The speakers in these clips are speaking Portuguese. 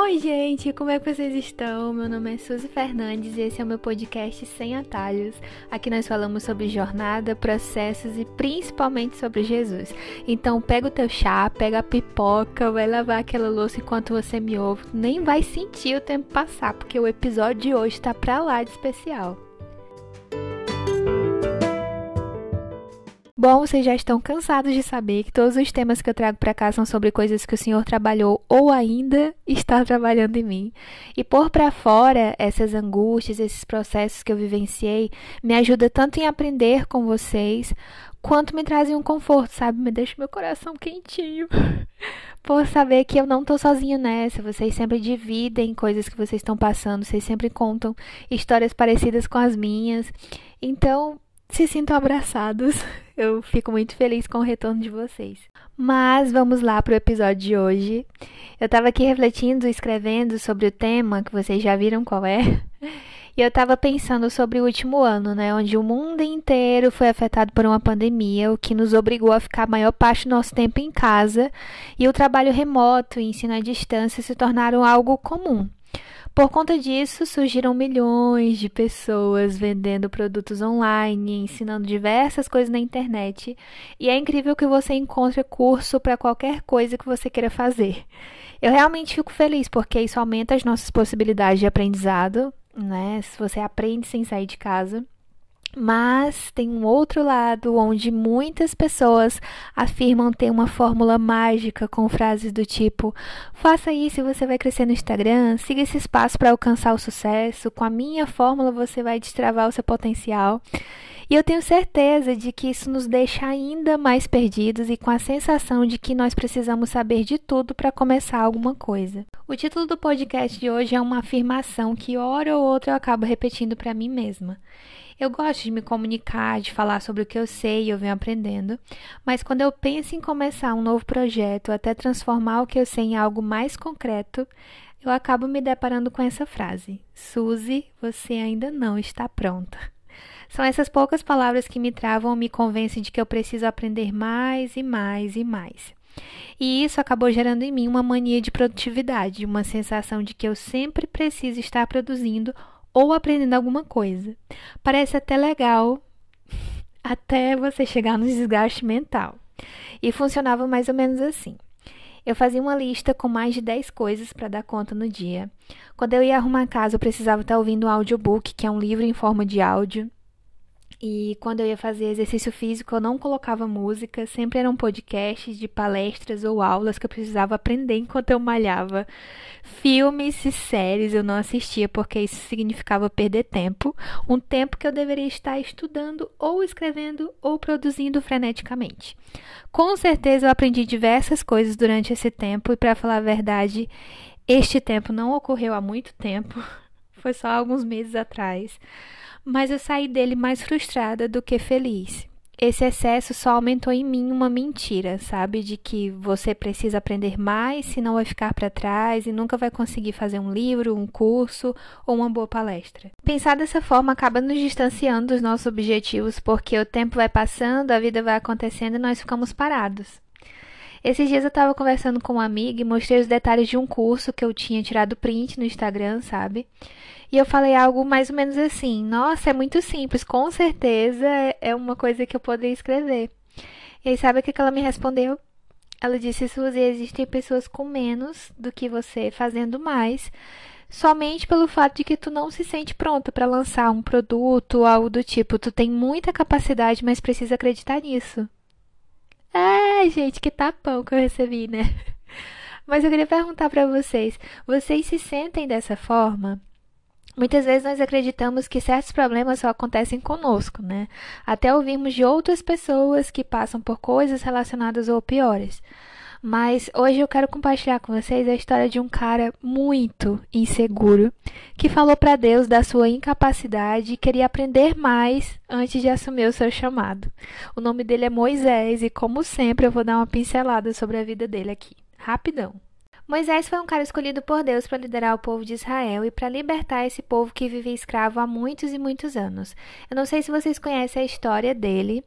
Oi, gente, como é que vocês estão? Meu nome é Suzy Fernandes e esse é o meu podcast Sem Atalhos. Aqui nós falamos sobre jornada, processos e principalmente sobre Jesus. Então, pega o teu chá, pega a pipoca, vai lavar aquela louça enquanto você me ouve. Nem vai sentir o tempo passar, porque o episódio de hoje tá pra lá de especial. Bom, vocês já estão cansados de saber que todos os temas que eu trago para cá são sobre coisas que o Senhor trabalhou ou ainda está trabalhando em mim. E pôr para fora essas angústias, esses processos que eu vivenciei, me ajuda tanto em aprender com vocês, quanto me trazem um conforto, sabe? Me deixa meu coração quentinho. Por saber que eu não tô sozinha nessa, vocês sempre dividem coisas que vocês estão passando, vocês sempre contam histórias parecidas com as minhas. Então, se sintam abraçados. Eu fico muito feliz com o retorno de vocês. Mas vamos lá para o episódio de hoje. Eu estava aqui refletindo, escrevendo sobre o tema, que vocês já viram qual é. E eu estava pensando sobre o último ano, né, onde o mundo inteiro foi afetado por uma pandemia, o que nos obrigou a ficar a maior parte do nosso tempo em casa, e o trabalho remoto e ensino à distância se tornaram algo comum. Por conta disso, surgiram milhões de pessoas vendendo produtos online, ensinando diversas coisas na internet, e é incrível que você encontre curso para qualquer coisa que você queira fazer. Eu realmente fico feliz porque isso aumenta as nossas possibilidades de aprendizado, né? Se você aprende sem sair de casa. Mas tem um outro lado onde muitas pessoas afirmam ter uma fórmula mágica com frases do tipo: faça isso e você vai crescer no Instagram, siga esse espaço para alcançar o sucesso, com a minha fórmula você vai destravar o seu potencial. E eu tenho certeza de que isso nos deixa ainda mais perdidos e com a sensação de que nós precisamos saber de tudo para começar alguma coisa. O título do podcast de hoje é uma afirmação que, hora ou outra, eu acabo repetindo para mim mesma. Eu gosto de me comunicar, de falar sobre o que eu sei e eu venho aprendendo, mas quando eu penso em começar um novo projeto, até transformar o que eu sei em algo mais concreto, eu acabo me deparando com essa frase: Suzy, você ainda não está pronta. São essas poucas palavras que me travam e me convencem de que eu preciso aprender mais e mais e mais. E isso acabou gerando em mim uma mania de produtividade, uma sensação de que eu sempre preciso estar produzindo ou aprendendo alguma coisa. Parece até legal até você chegar no desgaste mental. E funcionava mais ou menos assim. Eu fazia uma lista com mais de 10 coisas para dar conta no dia. Quando eu ia arrumar a casa, eu precisava estar ouvindo um audiobook, que é um livro em forma de áudio. E quando eu ia fazer exercício físico, eu não colocava música, sempre eram podcasts de palestras ou aulas que eu precisava aprender enquanto eu malhava. Filmes e séries eu não assistia porque isso significava perder tempo, um tempo que eu deveria estar estudando ou escrevendo ou produzindo freneticamente. Com certeza eu aprendi diversas coisas durante esse tempo. E para falar a verdade, este tempo não ocorreu há muito tempo, foi só alguns meses atrás mas eu saí dele mais frustrada do que feliz. Esse excesso só aumentou em mim uma mentira, sabe? De que você precisa aprender mais, senão vai ficar para trás e nunca vai conseguir fazer um livro, um curso ou uma boa palestra. Pensar dessa forma acaba nos distanciando dos nossos objetivos, porque o tempo vai passando, a vida vai acontecendo e nós ficamos parados. Esses dias eu estava conversando com uma amiga e mostrei os detalhes de um curso que eu tinha tirado print no Instagram, sabe? E eu falei algo mais ou menos assim: Nossa, é muito simples, com certeza é uma coisa que eu poderia escrever. E aí, sabe o que ela me respondeu? Ela disse: Suzy, existem pessoas com menos do que você fazendo mais, somente pelo fato de que tu não se sente pronta para lançar um produto ou algo do tipo. Tu tem muita capacidade, mas precisa acreditar nisso. É, gente, que tapão que eu recebi, né? Mas eu queria perguntar para vocês: vocês se sentem dessa forma? Muitas vezes nós acreditamos que certos problemas só acontecem conosco, né? Até ouvirmos de outras pessoas que passam por coisas relacionadas ou piores. Mas hoje eu quero compartilhar com vocês a história de um cara muito inseguro que falou para Deus da sua incapacidade e queria aprender mais antes de assumir o seu chamado. O nome dele é Moisés e, como sempre, eu vou dar uma pincelada sobre a vida dele aqui. Rapidão. Moisés foi um cara escolhido por Deus para liderar o povo de Israel e para libertar esse povo que vivia escravo há muitos e muitos anos. Eu não sei se vocês conhecem a história dele,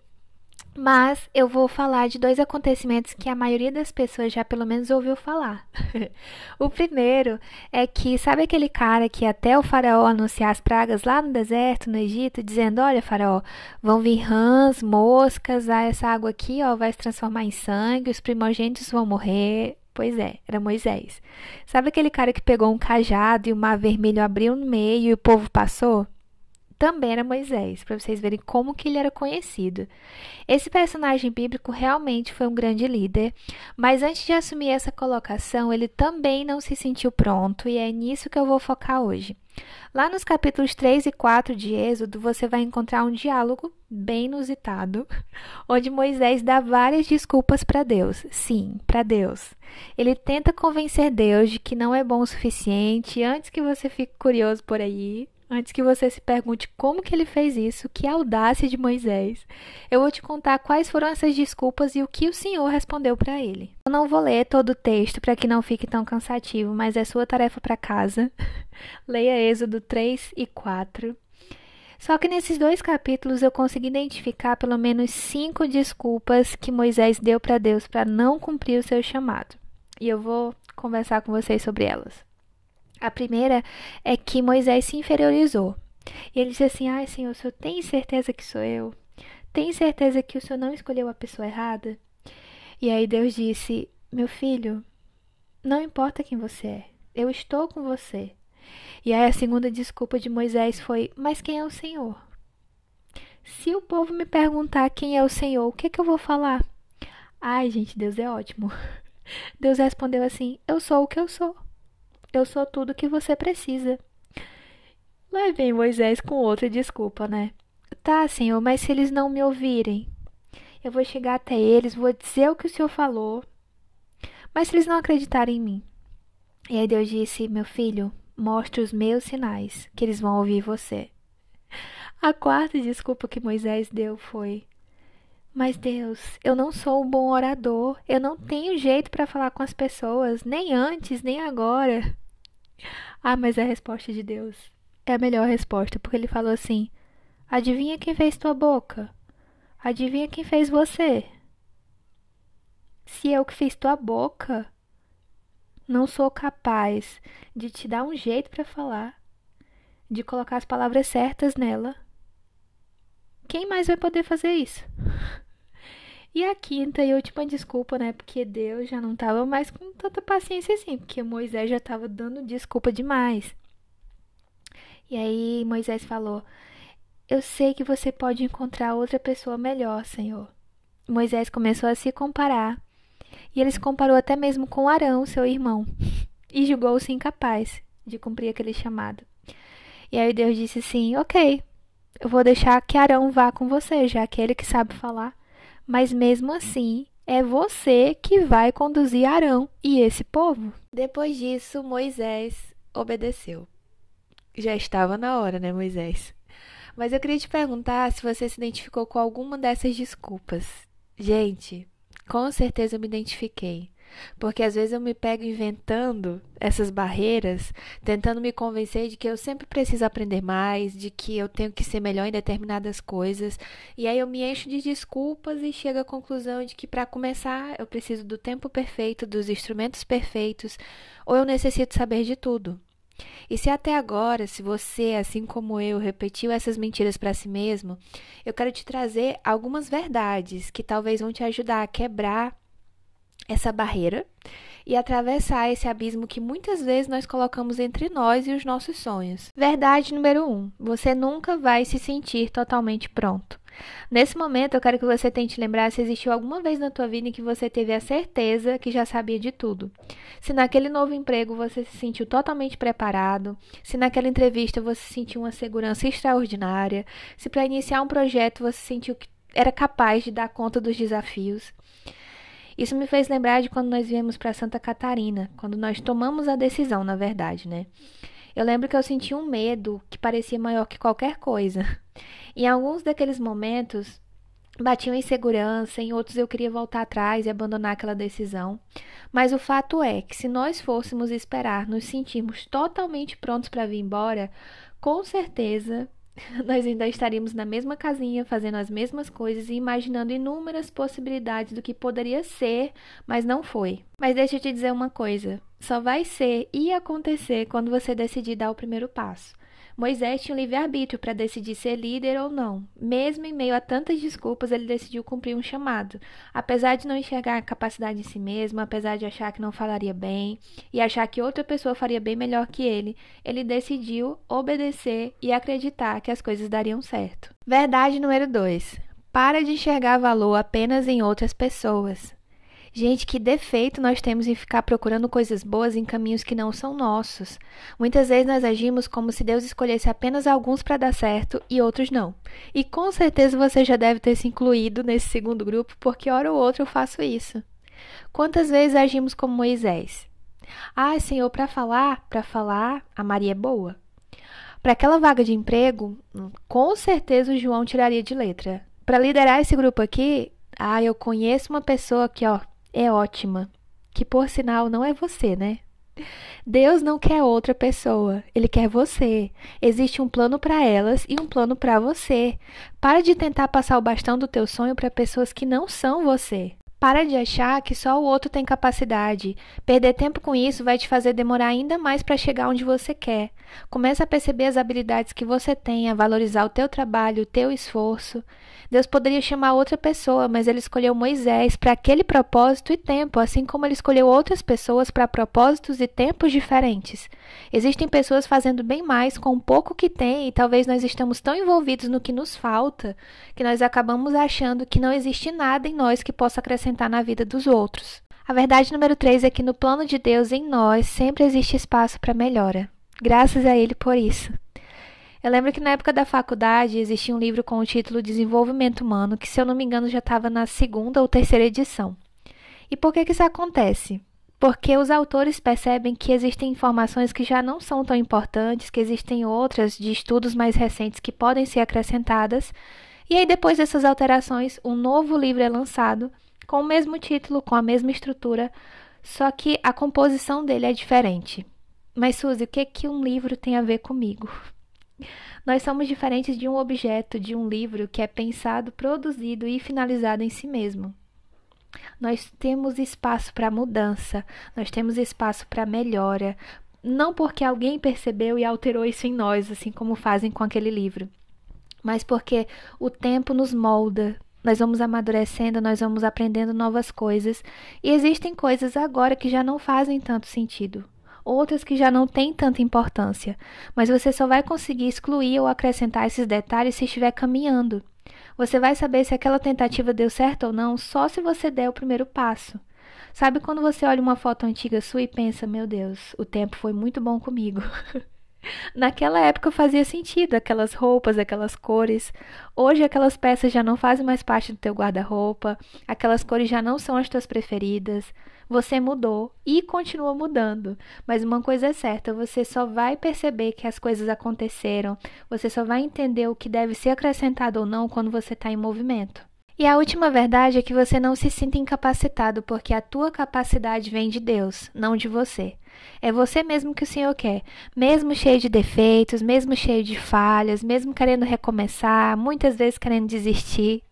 Mas eu vou falar de dois acontecimentos que a maioria das pessoas já pelo menos ouviu falar. o primeiro é que, sabe aquele cara que até o faraó anunciar as pragas lá no deserto, no Egito, dizendo: Olha, faraó, vão vir rãs, moscas, ah, essa água aqui ó, vai se transformar em sangue, os primogênitos vão morrer. Pois é, era Moisés. Sabe aquele cara que pegou um cajado e o mar vermelho abriu no meio e o povo passou? Também era Moisés, para vocês verem como que ele era conhecido. Esse personagem bíblico realmente foi um grande líder, mas antes de assumir essa colocação, ele também não se sentiu pronto e é nisso que eu vou focar hoje. Lá nos capítulos 3 e 4 de Êxodo, você vai encontrar um diálogo bem inusitado, onde Moisés dá várias desculpas para Deus. Sim, para Deus. Ele tenta convencer Deus de que não é bom o suficiente. Antes que você fique curioso por aí, Antes que você se pergunte como que ele fez isso, que audácia de Moisés, eu vou te contar quais foram essas desculpas e o que o Senhor respondeu para ele. Eu não vou ler todo o texto para que não fique tão cansativo, mas é sua tarefa para casa. Leia Êxodo 3 e 4. Só que nesses dois capítulos eu consegui identificar pelo menos cinco desculpas que Moisés deu para Deus para não cumprir o seu chamado. E eu vou conversar com vocês sobre elas. A primeira é que Moisés se inferiorizou. E ele disse assim: Ai, Senhor, o senhor tem certeza que sou eu? Tem certeza que o senhor não escolheu a pessoa errada? E aí Deus disse: Meu filho, não importa quem você é, eu estou com você. E aí a segunda desculpa de Moisés foi: Mas quem é o Senhor? Se o povo me perguntar quem é o Senhor, o que, é que eu vou falar? Ai, gente, Deus é ótimo. Deus respondeu assim: Eu sou o que eu sou. Eu sou tudo que você precisa. Lá vem Moisés com outra desculpa, né? Tá, Senhor, mas se eles não me ouvirem, eu vou chegar até eles, vou dizer o que o Senhor falou. Mas se eles não acreditarem em mim. E aí Deus disse: Meu filho, mostre os meus sinais, que eles vão ouvir você. A quarta desculpa que Moisés deu foi: Mas Deus, eu não sou um bom orador, eu não tenho jeito para falar com as pessoas, nem antes, nem agora. Ah, mas é a resposta de Deus é a melhor resposta, porque ele falou assim: Adivinha quem fez tua boca? Adivinha quem fez você? Se eu que fiz tua boca, não sou capaz de te dar um jeito para falar, de colocar as palavras certas nela, quem mais vai poder fazer isso? E a quinta e última desculpa, né? Porque Deus já não estava mais com tanta paciência assim, porque Moisés já estava dando desculpa demais. E aí Moisés falou: Eu sei que você pode encontrar outra pessoa melhor, Senhor. Moisés começou a se comparar. E ele se comparou até mesmo com Arão, seu irmão, e julgou-se incapaz de cumprir aquele chamado. E aí Deus disse assim: Ok, eu vou deixar que Arão vá com você, já que é ele que sabe falar mas mesmo assim é você que vai conduzir Arão e esse povo. Depois disso, Moisés obedeceu. Já estava na hora, né, Moisés? Mas eu queria te perguntar se você se identificou com alguma dessas desculpas. Gente, com certeza eu me identifiquei. Porque às vezes eu me pego inventando essas barreiras, tentando me convencer de que eu sempre preciso aprender mais, de que eu tenho que ser melhor em determinadas coisas, e aí eu me encho de desculpas e chego à conclusão de que para começar eu preciso do tempo perfeito, dos instrumentos perfeitos, ou eu necessito saber de tudo. E se até agora, se você, assim como eu, repetiu essas mentiras para si mesmo, eu quero te trazer algumas verdades que talvez vão te ajudar a quebrar essa barreira e atravessar esse abismo que muitas vezes nós colocamos entre nós e os nossos sonhos. Verdade número um: você nunca vai se sentir totalmente pronto. Nesse momento, eu quero que você tente lembrar se existiu alguma vez na tua vida em que você teve a certeza que já sabia de tudo. Se naquele novo emprego você se sentiu totalmente preparado, se naquela entrevista você sentiu uma segurança extraordinária, se para iniciar um projeto você sentiu que era capaz de dar conta dos desafios. Isso me fez lembrar de quando nós viemos para Santa Catarina, quando nós tomamos a decisão, na verdade, né? Eu lembro que eu senti um medo que parecia maior que qualquer coisa. Em alguns daqueles momentos, batiam insegurança, em outros eu queria voltar atrás e abandonar aquela decisão. Mas o fato é que se nós fôssemos esperar nos sentirmos totalmente prontos para vir embora, com certeza nós ainda estaríamos na mesma casinha, fazendo as mesmas coisas e imaginando inúmeras possibilidades do que poderia ser, mas não foi. Mas deixa eu te dizer uma coisa: só vai ser e acontecer quando você decidir dar o primeiro passo. Moisés tinha o livre-arbítrio para decidir ser líder ou não. Mesmo em meio a tantas desculpas, ele decidiu cumprir um chamado. Apesar de não enxergar a capacidade em si mesmo, apesar de achar que não falaria bem e achar que outra pessoa faria bem melhor que ele, ele decidiu obedecer e acreditar que as coisas dariam certo. Verdade número 2. Para de enxergar valor apenas em outras pessoas. Gente, que defeito nós temos em ficar procurando coisas boas em caminhos que não são nossos. Muitas vezes nós agimos como se Deus escolhesse apenas alguns para dar certo e outros não. E com certeza você já deve ter se incluído nesse segundo grupo, porque hora ou outra eu faço isso. Quantas vezes agimos como Moisés? Ah, Senhor, para falar, para falar, a Maria é boa. Para aquela vaga de emprego, com certeza o João tiraria de letra. Para liderar esse grupo aqui, ah, eu conheço uma pessoa que, ó, é ótima, que por sinal não é você, né? Deus não quer outra pessoa, ele quer você. Existe um plano para elas e um plano para você. Para de tentar passar o bastão do teu sonho para pessoas que não são você. Para de achar que só o outro tem capacidade. Perder tempo com isso vai te fazer demorar ainda mais para chegar onde você quer. Comece a perceber as habilidades que você tem, a valorizar o teu trabalho, o teu esforço. Deus poderia chamar outra pessoa, mas ele escolheu Moisés para aquele propósito e tempo, assim como ele escolheu outras pessoas para propósitos e tempos diferentes. Existem pessoas fazendo bem mais com o pouco que têm e talvez nós estamos tão envolvidos no que nos falta que nós acabamos achando que não existe nada em nós que possa acrescentar na vida dos outros. A verdade número 3 é que no plano de Deus em nós sempre existe espaço para melhora. Graças a Ele por isso. Eu lembro que na época da faculdade existia um livro com o título Desenvolvimento Humano, que se eu não me engano já estava na segunda ou terceira edição. E por que, que isso acontece? Porque os autores percebem que existem informações que já não são tão importantes, que existem outras de estudos mais recentes que podem ser acrescentadas, e aí depois dessas alterações, um novo livro é lançado com o mesmo título, com a mesma estrutura, só que a composição dele é diferente. Mas Suzy, o que que um livro tem a ver comigo? Nós somos diferentes de um objeto, de um livro que é pensado, produzido e finalizado em si mesmo. Nós temos espaço para mudança, nós temos espaço para melhora, não porque alguém percebeu e alterou isso em nós, assim como fazem com aquele livro, mas porque o tempo nos molda. Nós vamos amadurecendo, nós vamos aprendendo novas coisas, e existem coisas agora que já não fazem tanto sentido outras que já não têm tanta importância, mas você só vai conseguir excluir ou acrescentar esses detalhes se estiver caminhando. Você vai saber se aquela tentativa deu certo ou não só se você der o primeiro passo. Sabe quando você olha uma foto antiga sua e pensa: Meu Deus, o tempo foi muito bom comigo? Naquela época fazia sentido aquelas roupas, aquelas cores. Hoje aquelas peças já não fazem mais parte do teu guarda-roupa, aquelas cores já não são as tuas preferidas. Você mudou e continua mudando. Mas uma coisa é certa, você só vai perceber que as coisas aconteceram, você só vai entender o que deve ser acrescentado ou não quando você está em movimento. E a última verdade é que você não se sinta incapacitado, porque a tua capacidade vem de Deus, não de você. É você mesmo que o Senhor quer, mesmo cheio de defeitos, mesmo cheio de falhas, mesmo querendo recomeçar, muitas vezes querendo desistir.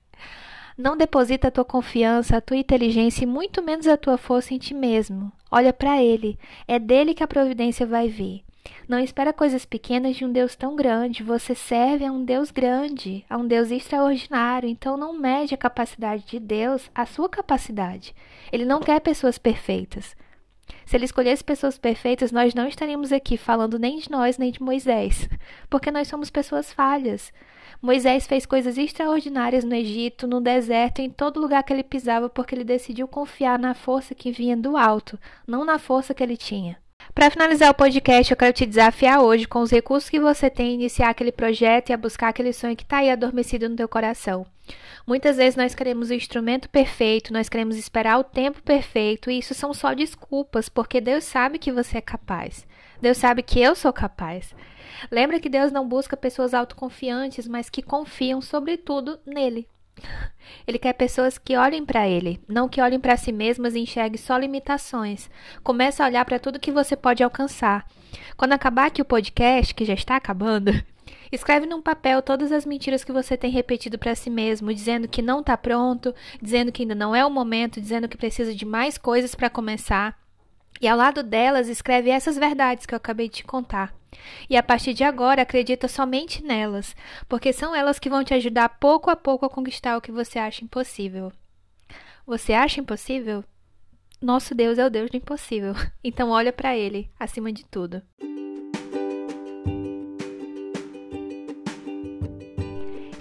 Não deposita a tua confiança, a tua inteligência e muito menos a tua força em ti mesmo. Olha para Ele, é dele que a providência vai vir. Não espera coisas pequenas de um Deus tão grande. Você serve a um Deus grande, a um Deus extraordinário. Então não mede a capacidade de Deus a sua capacidade. Ele não quer pessoas perfeitas. Se ele escolhesse pessoas perfeitas, nós não estaríamos aqui falando nem de nós, nem de Moisés, porque nós somos pessoas falhas. Moisés fez coisas extraordinárias no Egito, no deserto, em todo lugar que ele pisava, porque ele decidiu confiar na força que vinha do alto, não na força que ele tinha. Para finalizar o podcast, eu quero te desafiar hoje, com os recursos que você tem, a iniciar aquele projeto e a buscar aquele sonho que está aí adormecido no teu coração. Muitas vezes nós queremos o instrumento perfeito, nós queremos esperar o tempo perfeito, e isso são só desculpas, porque Deus sabe que você é capaz. Deus sabe que eu sou capaz. Lembra que Deus não busca pessoas autoconfiantes, mas que confiam, sobretudo, nele. Ele quer pessoas que olhem para ele, não que olhem para si mesmas e enxerguem só limitações. Comece a olhar para tudo que você pode alcançar. Quando acabar aqui o podcast, que já está acabando, Escreve num papel todas as mentiras que você tem repetido para si mesmo, dizendo que não está pronto, dizendo que ainda não é o momento, dizendo que precisa de mais coisas para começar. E ao lado delas, escreve essas verdades que eu acabei de te contar. E a partir de agora, acredita somente nelas, porque são elas que vão te ajudar pouco a pouco a conquistar o que você acha impossível. Você acha impossível? Nosso Deus é o Deus do impossível. Então olha para ele acima de tudo.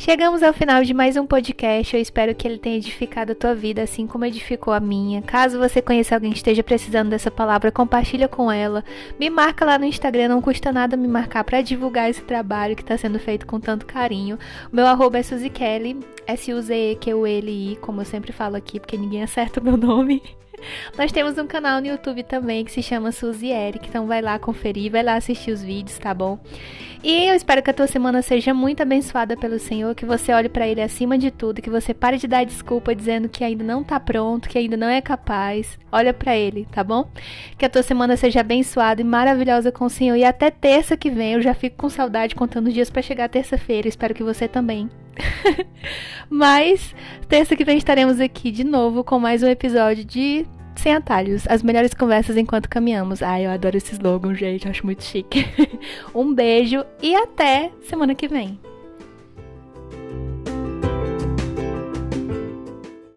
Chegamos ao final de mais um podcast. Eu espero que ele tenha edificado a tua vida, assim como edificou a minha. Caso você conheça alguém que esteja precisando dessa palavra, compartilha com ela. Me marca lá no Instagram, não custa nada me marcar para divulgar esse trabalho que está sendo feito com tanto carinho. O meu arroba é Suzy Kelly, S-U-Z-E-Q-U-L-I, como eu sempre falo aqui, porque ninguém acerta o meu nome. Nós temos um canal no YouTube também que se chama Suzy Eric, então vai lá conferir, vai lá assistir os vídeos, tá bom? E eu espero que a tua semana seja muito abençoada pelo Senhor, que você olhe para Ele acima de tudo, que você pare de dar desculpa dizendo que ainda não tá pronto, que ainda não é capaz. Olha para Ele, tá bom? Que a tua semana seja abençoada e maravilhosa com o Senhor. E até terça que vem, eu já fico com saudade contando os dias para chegar terça-feira. Espero que você também. Mas terça que vem estaremos aqui de novo com mais um episódio de Sem Atalhos, as melhores conversas enquanto caminhamos. Ai, eu adoro esse slogan, gente, acho muito chique. um beijo e até semana que vem.